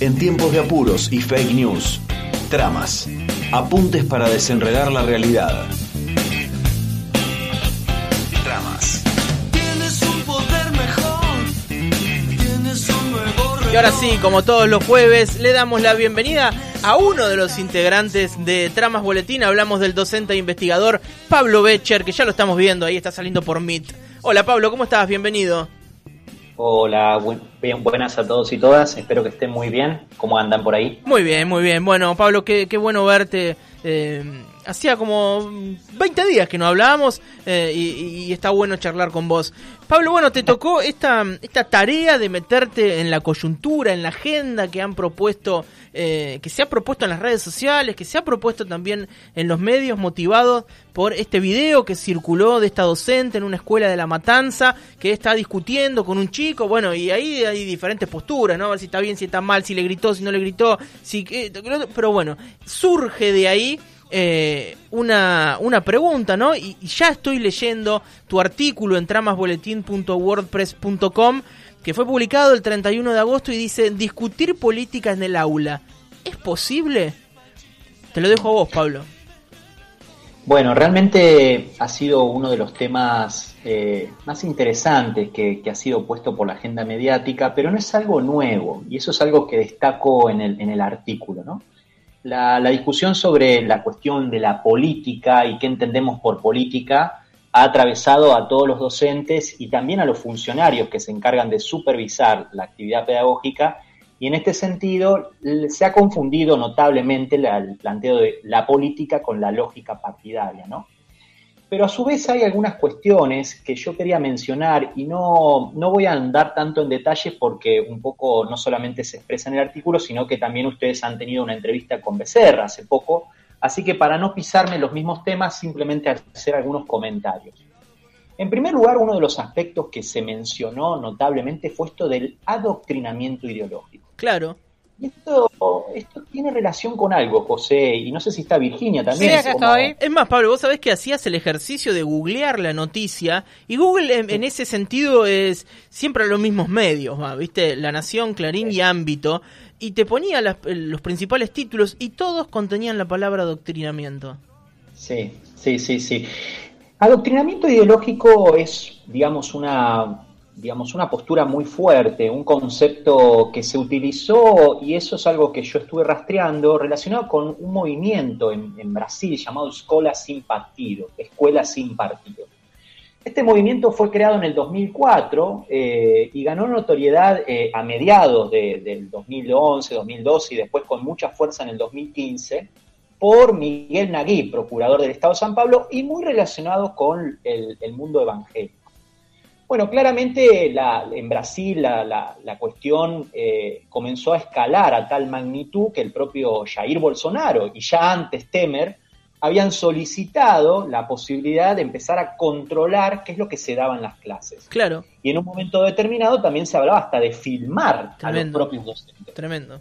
En tiempos de apuros y fake news, tramas, apuntes para desenredar la realidad. Tramas. Y ahora sí, como todos los jueves, le damos la bienvenida a uno de los integrantes de Tramas Boletín. Hablamos del docente e investigador Pablo Becher, que ya lo estamos viendo, ahí está saliendo por Meet. Hola Pablo, ¿cómo estás? Bienvenido. Hola, bien, buenas a todos y todas. Espero que estén muy bien. ¿Cómo andan por ahí? Muy bien, muy bien. Bueno, Pablo, qué, qué bueno verte. Eh, hacía como 20 días que no hablábamos eh, y, está bueno charlar con vos. Pablo, bueno, te tocó esta, esta tarea de meterte en la coyuntura, en la agenda que han propuesto, eh, que se ha propuesto en las redes sociales, que se ha propuesto también en los medios, motivados por este video que circuló de esta docente en una escuela de La Matanza, que está discutiendo con un chico, bueno, y ahí hay diferentes posturas, ¿no? A ver si está bien, si está mal, si le gritó, si no le gritó, si... Pero bueno, surge de ahí eh, una, una pregunta, ¿no? Y, ya estoy leyendo tu artículo en tramasboletín.wordpress.com que fue publicado el 31 de agosto y dice discutir política en el aula. ¿Es posible? Te lo dejo a vos, Pablo. Bueno, realmente ha sido uno de los temas eh, más interesantes que, ha sido puesto por la agenda mediática, pero no es algo nuevo, y eso es algo que destaco en el, en el artículo, ¿no? la, discusión sobre la cuestión de la política y qué entendemos por política ha atravesado a todos los docentes y también a los funcionarios que se encargan de supervisar la actividad pedagógica y en este sentido se ha confundido notablemente el planteo de la política con la lógica partidaria, ¿no? Pero a su vez hay algunas cuestiones que yo quería mencionar y no, no voy a andar tanto en detalle porque un poco no solamente se expresa en el artículo, sino que también ustedes han tenido una entrevista con Becerra hace poco. Así que para no pisarme los mismos temas, simplemente hacer algunos comentarios. En primer lugar, uno de los aspectos que se mencionó notablemente fue esto del adoctrinamiento ideológico. Claro. Y esto, esto tiene relación con algo, José, y no sé si está Virginia también. Sí, estoy. Es más, Pablo, vos sabés que hacías el ejercicio de googlear la noticia, y Google en, ese sentido es siempre a los mismos medios, ¿viste? La Nación, Clarín y Ámbito, y te ponía los principales títulos, y todos contenían la palabra adoctrinamiento. Sí, sí, sí, sí. Adoctrinamiento ideológico es, digamos, una digamos, una postura muy fuerte, un concepto que se utilizó, y eso es algo que yo estuve rastreando, relacionado con un movimiento en, Brasil llamado Escola Sin Partido, Escuela Sin Partido. Este movimiento fue creado en el 2004 eh, y ganó notoriedad eh, a mediados del 2011, 2012 y después con mucha fuerza en el 2015 por Miguel Nagui, procurador del Estado de San Pablo, y muy relacionado con el, mundo evangélico. Bueno, claramente en Brasil la, cuestión eh, comenzó a escalar a tal magnitud que el propio Jair Bolsonaro y ya antes Temer habían solicitado la posibilidad de empezar a controlar qué es lo que se daba en las clases. Claro. Y en un momento determinado también se hablaba hasta de filmar a los propios docentes. Tremendo.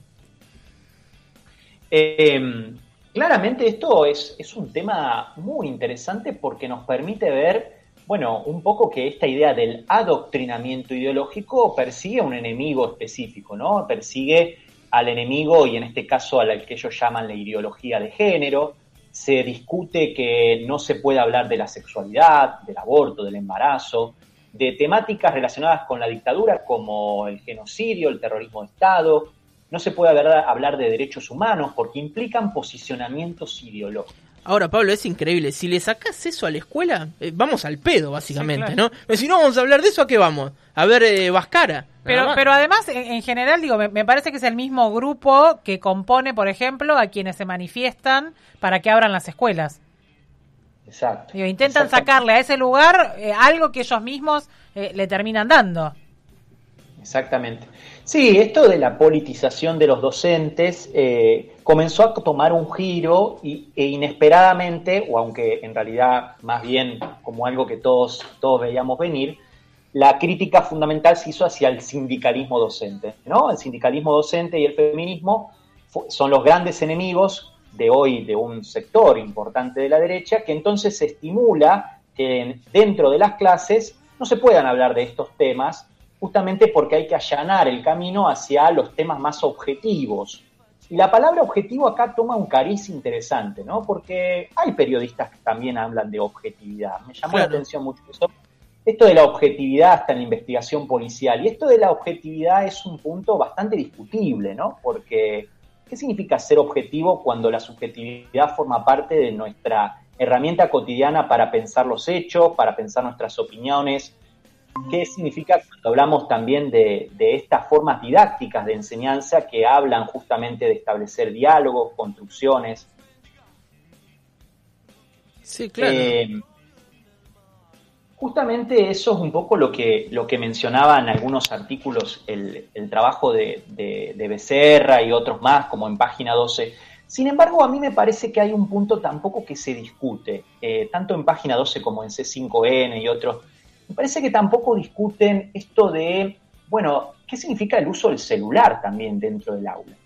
Em, claramente esto es, es un tema muy interesante porque nos permite ver bueno, un poco que esta idea del adoctrinamiento ideológico persigue a un enemigo específico, ¿no? Persigue al enemigo y en este caso al que ellos llaman la ideología de género. Se discute que no se puede hablar de la sexualidad, del aborto, del embarazo, de temáticas relacionadas con la dictadura como el genocidio, el terrorismo de Estado. No se puede hablar de derechos humanos porque implican posicionamientos ideológicos. Ahora, Pablo, es increíble. Si le sacas eso a la escuela, eh, vamos al pedo, básicamente, ¿no? Pero si no vamos a hablar de eso, ¿a qué vamos? A ver eh, Vascara. Pero, pero además, en, general, digo, me, parece que es el mismo grupo que compone, por ejemplo, a quienes se manifiestan para que abran las escuelas. Exacto. Digo, intentan sacarle a ese lugar eh, algo que ellos mismos le terminan dando. Exactamente. Sí, esto de la politización de los docentes eh, comenzó a tomar un giro y, e inesperadamente, o aunque en realidad más bien como algo que todos, todos veíamos venir, la crítica fundamental se hizo hacia el sindicalismo docente. ¿no? El sindicalismo docente y el feminismo son los grandes enemigos de hoy de un sector importante de la derecha, que entonces estimula que dentro de las clases no se puedan hablar de estos temas, justamente porque hay que allanar el camino hacia los temas más objetivos. Y la palabra objetivo acá toma un cariz interesante, ¿no? Porque hay periodistas que también hablan de objetividad. Me llamó la atención mucho eso. Esto de la objetividad hasta en la investigación policial. Y esto de la objetividad es un punto bastante discutible, ¿no? Porque, ¿qué significa ser objetivo cuando la subjetividad forma parte de nuestra herramienta cotidiana para pensar los hechos, para pensar nuestras opiniones. ¿Qué significa cuando hablamos también de, estas formas didácticas de enseñanza que hablan justamente de establecer diálogos, construcciones? Sí, claro. Eh, justamente eso es un poco lo que, lo que mencionaba en algunos artículos el, trabajo de, de Becerra y otros más, como en página 12 sin embargo, a mí me parece que hay un punto tampoco que se discute, eh, tanto en página 12 como en C5N y otros. Me parece que tampoco discuten esto de, bueno, ¿qué significa el uso del celular también dentro del aula?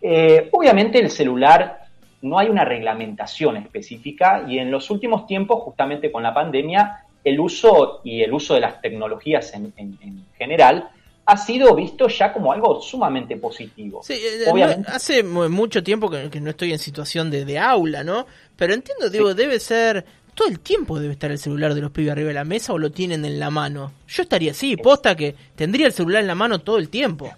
Eh, obviamente el celular no hay una reglamentación específica y en los últimos tiempos, justamente con la pandemia, el uso y el uso de las tecnologías en general ha sido visto ya como algo sumamente positivo. Sí, eh, Obviamente. hace mucho tiempo que, no estoy en situación de, aula, ¿no? Pero entiendo, digo, debe ser... Todo el tiempo debe estar el celular de los pibes arriba de la mesa o lo tienen en la mano. Yo estaría así, posta que tendría el celular en la mano todo el tiempo.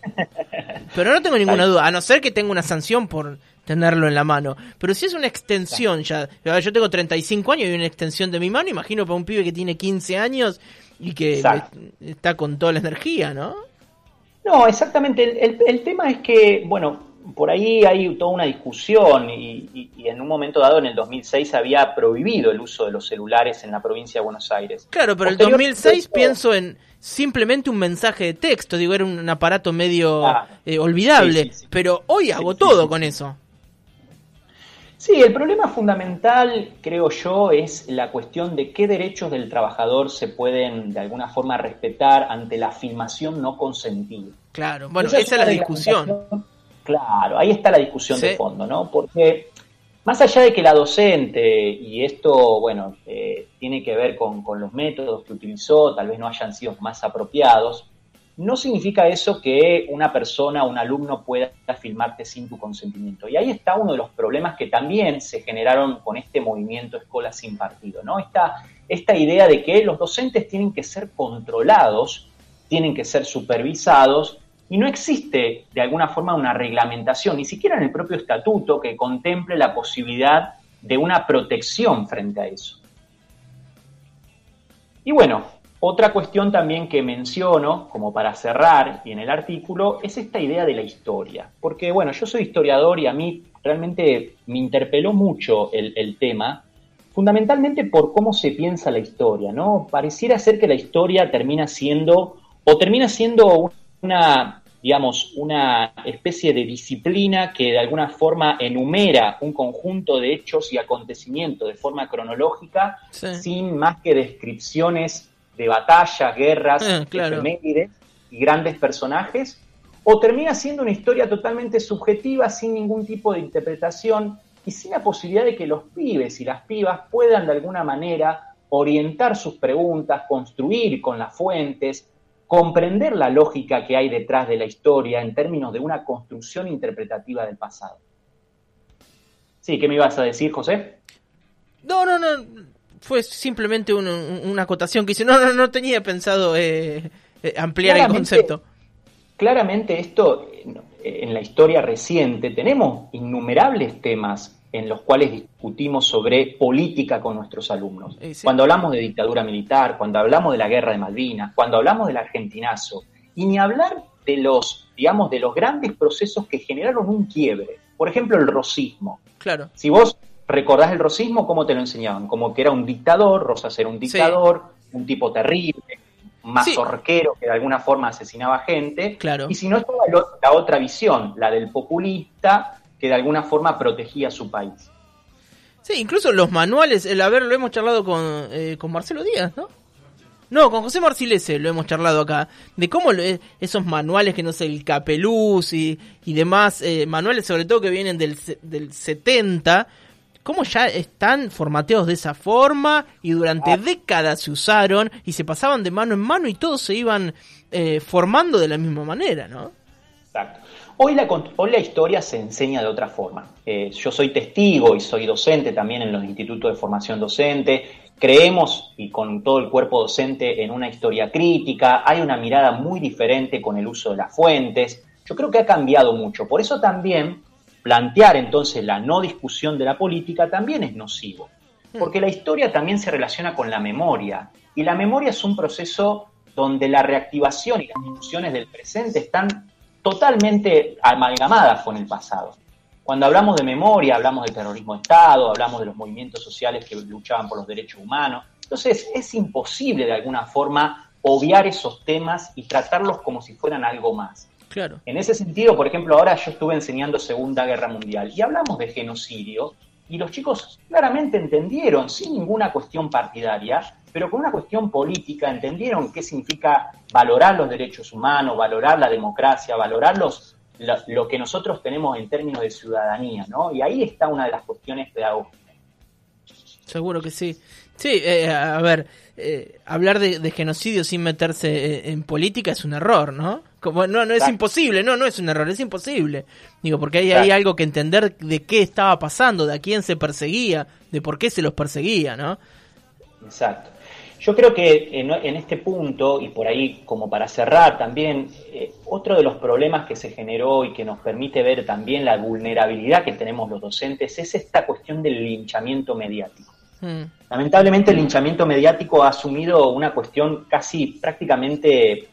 Pero no tengo ninguna duda, a no ser que tenga una sanción por tenerlo en la mano. Pero si es una extensión ya, yo tengo 35 años y una extensión de mi mano, imagino para un pibe que tiene 15 años y que está con toda la energía, ¿no? No, exactamente. El, tema es que, bueno, por ahí hay toda una discusión y, en un momento dado, en el 2006, había prohibido el uso de los celulares en la provincia de Buenos Aires. Claro, pero el 2006 pienso en simplemente un mensaje de texto, digo, era un aparato medio eh, olvidable, pero hoy hago todo con eso. Sí, el problema fundamental, creo yo, es la cuestión de qué derechos del trabajador se pueden de alguna forma respetar ante la filmación no consentida. Claro, bueno, esa, es la discusión. Claro, ahí está la discusión de fondo, ¿no? Porque más allá de que la docente, y esto, bueno, eh, tiene que ver con, con los métodos que utilizó, tal vez no hayan sido más apropiados, no significa eso que una persona, un alumno pueda filmarte sin tu consentimiento. Y ahí está uno de los problemas que también se generaron con este movimiento Escuela sin partido, ¿no? Esta, esta idea de que los docentes tienen que ser controlados, tienen que ser supervisados, y no existe de alguna forma una reglamentación, ni siquiera en el propio estatuto, que contemple la posibilidad de una protección frente a eso. Y bueno, otra cuestión también que menciono, como para cerrar, y en el artículo, es esta idea de la historia. Porque, bueno, yo soy historiador y a mí realmente me interpeló mucho el, tema, fundamentalmente por cómo se piensa la historia, ¿no? Pareciera ser que la historia termina siendo, o termina siendo una, digamos, una especie de disciplina que de alguna forma enumera un conjunto de hechos y acontecimientos de forma cronológica, sin más que descripciones de batallas, guerras, ah, y grandes personajes, o termina siendo una historia totalmente subjetiva, sin ningún tipo de interpretación y sin la posibilidad de que los pibes y las pibas puedan de alguna manera orientar sus preguntas, construir con las fuentes, comprender la lógica que hay detrás de la historia en términos de una construcción interpretativa del pasado. Sí, ¿qué me ibas a decir, José? No, no, no, fue simplemente una acotación que hice. No, no, no tenía pensado eh, eh, ampliar el concepto. Claramente esto, en la historia reciente, tenemos innumerables temas en los cuales discutimos sobre política con nuestros alumnos. Cuando hablamos de dictadura militar, cuando hablamos de la guerra de Malvinas, cuando hablamos del argentinazo, y ni hablar de los, digamos, de los grandes procesos que generaron un quiebre. Por ejemplo, el rosismo. Claro. Si vos ¿Recordás el rosismo? ¿Cómo te lo enseñaban? Como que era un dictador, Rosas era un dictador, un tipo terrible, mazorquero que de alguna forma asesinaba gente. Claro. Y si no estaba la otra visión, la del populista, que de alguna forma protegía su país. Sí, incluso los manuales, el haber, lo hemos charlado con, eh, con Marcelo Díaz, ¿no? No, con José Marcilese lo hemos charlado acá, de cómo esos manuales que no sé, el Capeluz y, y demás, eh, manuales sobre todo que vienen del, del 70, cómo ya están formateados de esa forma y durante ah. décadas se usaron y se pasaban de mano en mano y todos se iban eh, formando de la misma manera, ¿no? Exacto. Hoy la, hoy la historia se enseña de otra forma. Eh, yo soy testigo y soy docente también en los institutos de formación docente. Creemos, y con todo el cuerpo docente, en una historia crítica. Hay una mirada muy diferente con el uso de las fuentes. Yo creo que ha cambiado mucho. Por eso también plantear entonces la no discusión de la política también es nocivo. Hmm. Porque la historia también se relaciona con la memoria. Y la memoria es un proceso donde la reactivación y las discusiones del presente están totalmente amalgamadas con el pasado. Cuando hablamos de memoria, hablamos de terrorismo de Estado, hablamos de los movimientos sociales que luchaban por los derechos humanos. Entonces, es imposible de alguna forma obviar esos temas y tratarlos como si fueran algo más. Claro. En ese sentido, por ejemplo, ahora yo estuve enseñando Segunda Guerra Mundial y hablamos de genocidio y los chicos claramente entendieron, sin ninguna cuestión partidaria, pero con una cuestión política entendieron qué significa valorar los derechos humanos, valorar la democracia, valorar lo, que nosotros tenemos en términos de ciudadanía, ¿no? Y ahí está una de las cuestiones pedagógicas. Seguro que sí. Sí, eh, a ver, eh, hablar de, genocidio sin meterse eh, en, política es un error, ¿no? Como, no, no es imposible, no, no es un error, es imposible. Digo, porque ahí hay algo que entender de qué estaba pasando, de a quién se perseguía, de por qué se los perseguía, ¿no? Exacto. Yo creo que en, este punto, y por ahí como para cerrar también, eh, otro de los problemas que se generó y que nos permite ver también la vulnerabilidad que tenemos los docentes es esta cuestión del linchamiento mediático. Hmm. Lamentablemente el linchamiento mediático ha asumido una cuestión casi prácticamente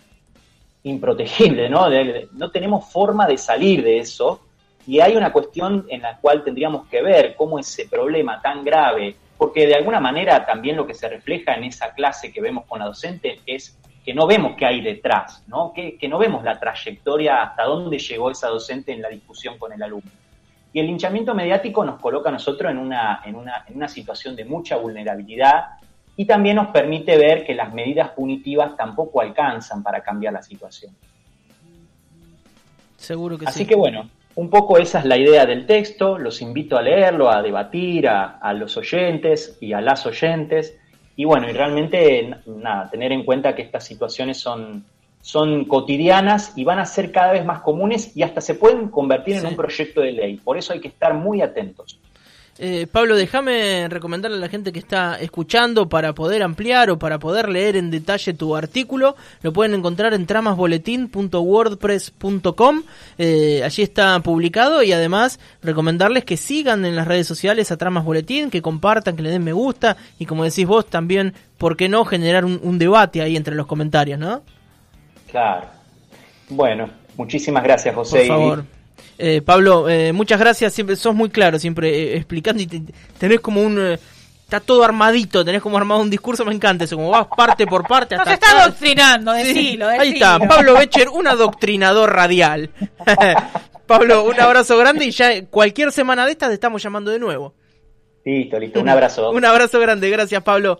improtegible, ¿no? no tenemos forma de salir de eso y hay una cuestión en la cual tendríamos que ver cómo ese problema tan grave porque de alguna manera también lo que se refleja en esa clase que vemos con la docente es que no vemos qué hay detrás, ¿no? Que, no vemos la trayectoria hasta dónde llegó esa docente en la discusión con el alumno. Y el linchamiento mediático nos coloca a nosotros en una, en una, en una situación de mucha vulnerabilidad y también nos permite ver que las medidas punitivas tampoco alcanzan para cambiar la situación. Seguro que Así que bueno, un poco esa es la idea del texto, los invito a leerlo, a debatir a, los oyentes y a las oyentes. Y bueno, y realmente, nada, tener en cuenta que estas situaciones son, son cotidianas y van a ser cada vez más comunes y hasta se pueden convertir en un proyecto de ley. Por eso hay que estar muy atentos. Eh, Pablo, déjame recomendarle a la gente que está escuchando para poder ampliar o para poder leer en detalle tu artículo. Lo pueden encontrar en tramasboletín.wordpress.com. Eh, allí está publicado y además recomendarles que sigan en las redes sociales a Tramas Boletín, que compartan, que le den me gusta y como decís vos también, ¿por qué no generar un, debate ahí entre los comentarios, no? Claro. Bueno, muchísimas gracias, José. Por favor. Eh, Pablo, eh, muchas gracias, siempre sos muy claro, siempre eh, explicando y tenés como un... está todo armadito, tenés como armado un discurso, me encanta eso, como vas parte por parte. Hasta Nos está adoctrinando, decilo, Ahí está, Pablo Becher, un adoctrinador radial. Pablo, un abrazo grande y ya cualquier semana de estas te estamos llamando de nuevo. Listo, listo, un abrazo. un abrazo grande, gracias Pablo.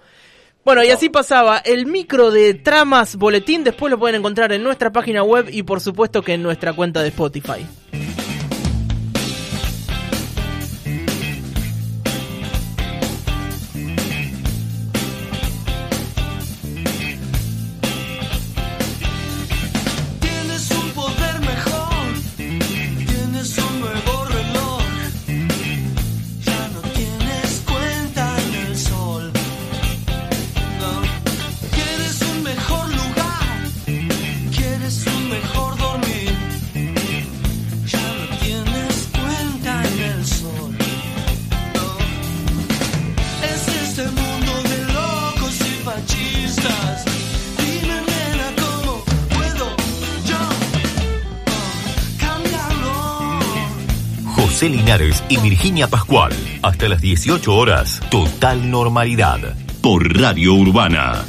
Bueno, y así pasaba el micro de Tramas Boletín, después lo pueden encontrar en nuestra página web y por supuesto que en nuestra cuenta de Spotify. José Linares y Virginia Pascual. Hasta las 18 horas, total normalidad. Por Radio Urbana.